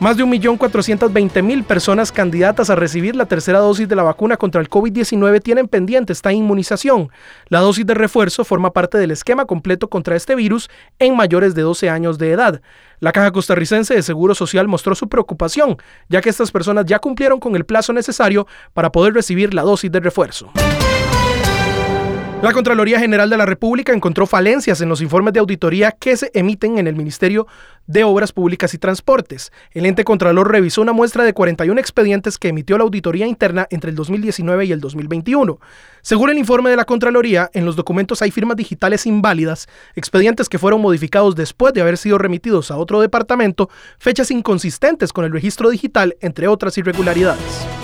Más de 1.420.000 personas candidatas a recibir la tercera dosis de la vacuna contra el COVID-19 tienen pendiente esta inmunización. La dosis de refuerzo forma parte del esquema completo contra este virus en mayores de 12 años de edad. La Caja Costarricense de Seguro Social mostró su preocupación, ya que estas personas ya cumplieron con el plazo necesario para poder recibir la dosis de refuerzo. La Contraloría General de la República encontró falencias en los informes de auditoría que se emiten en el Ministerio de Obras Públicas y Transportes. El ente Contralor revisó una muestra de 41 expedientes que emitió la auditoría interna entre el 2019 y el 2021. Según el informe de la Contraloría, en los documentos hay firmas digitales inválidas, expedientes que fueron modificados después de haber sido remitidos a otro departamento, fechas inconsistentes con el registro digital, entre otras irregularidades.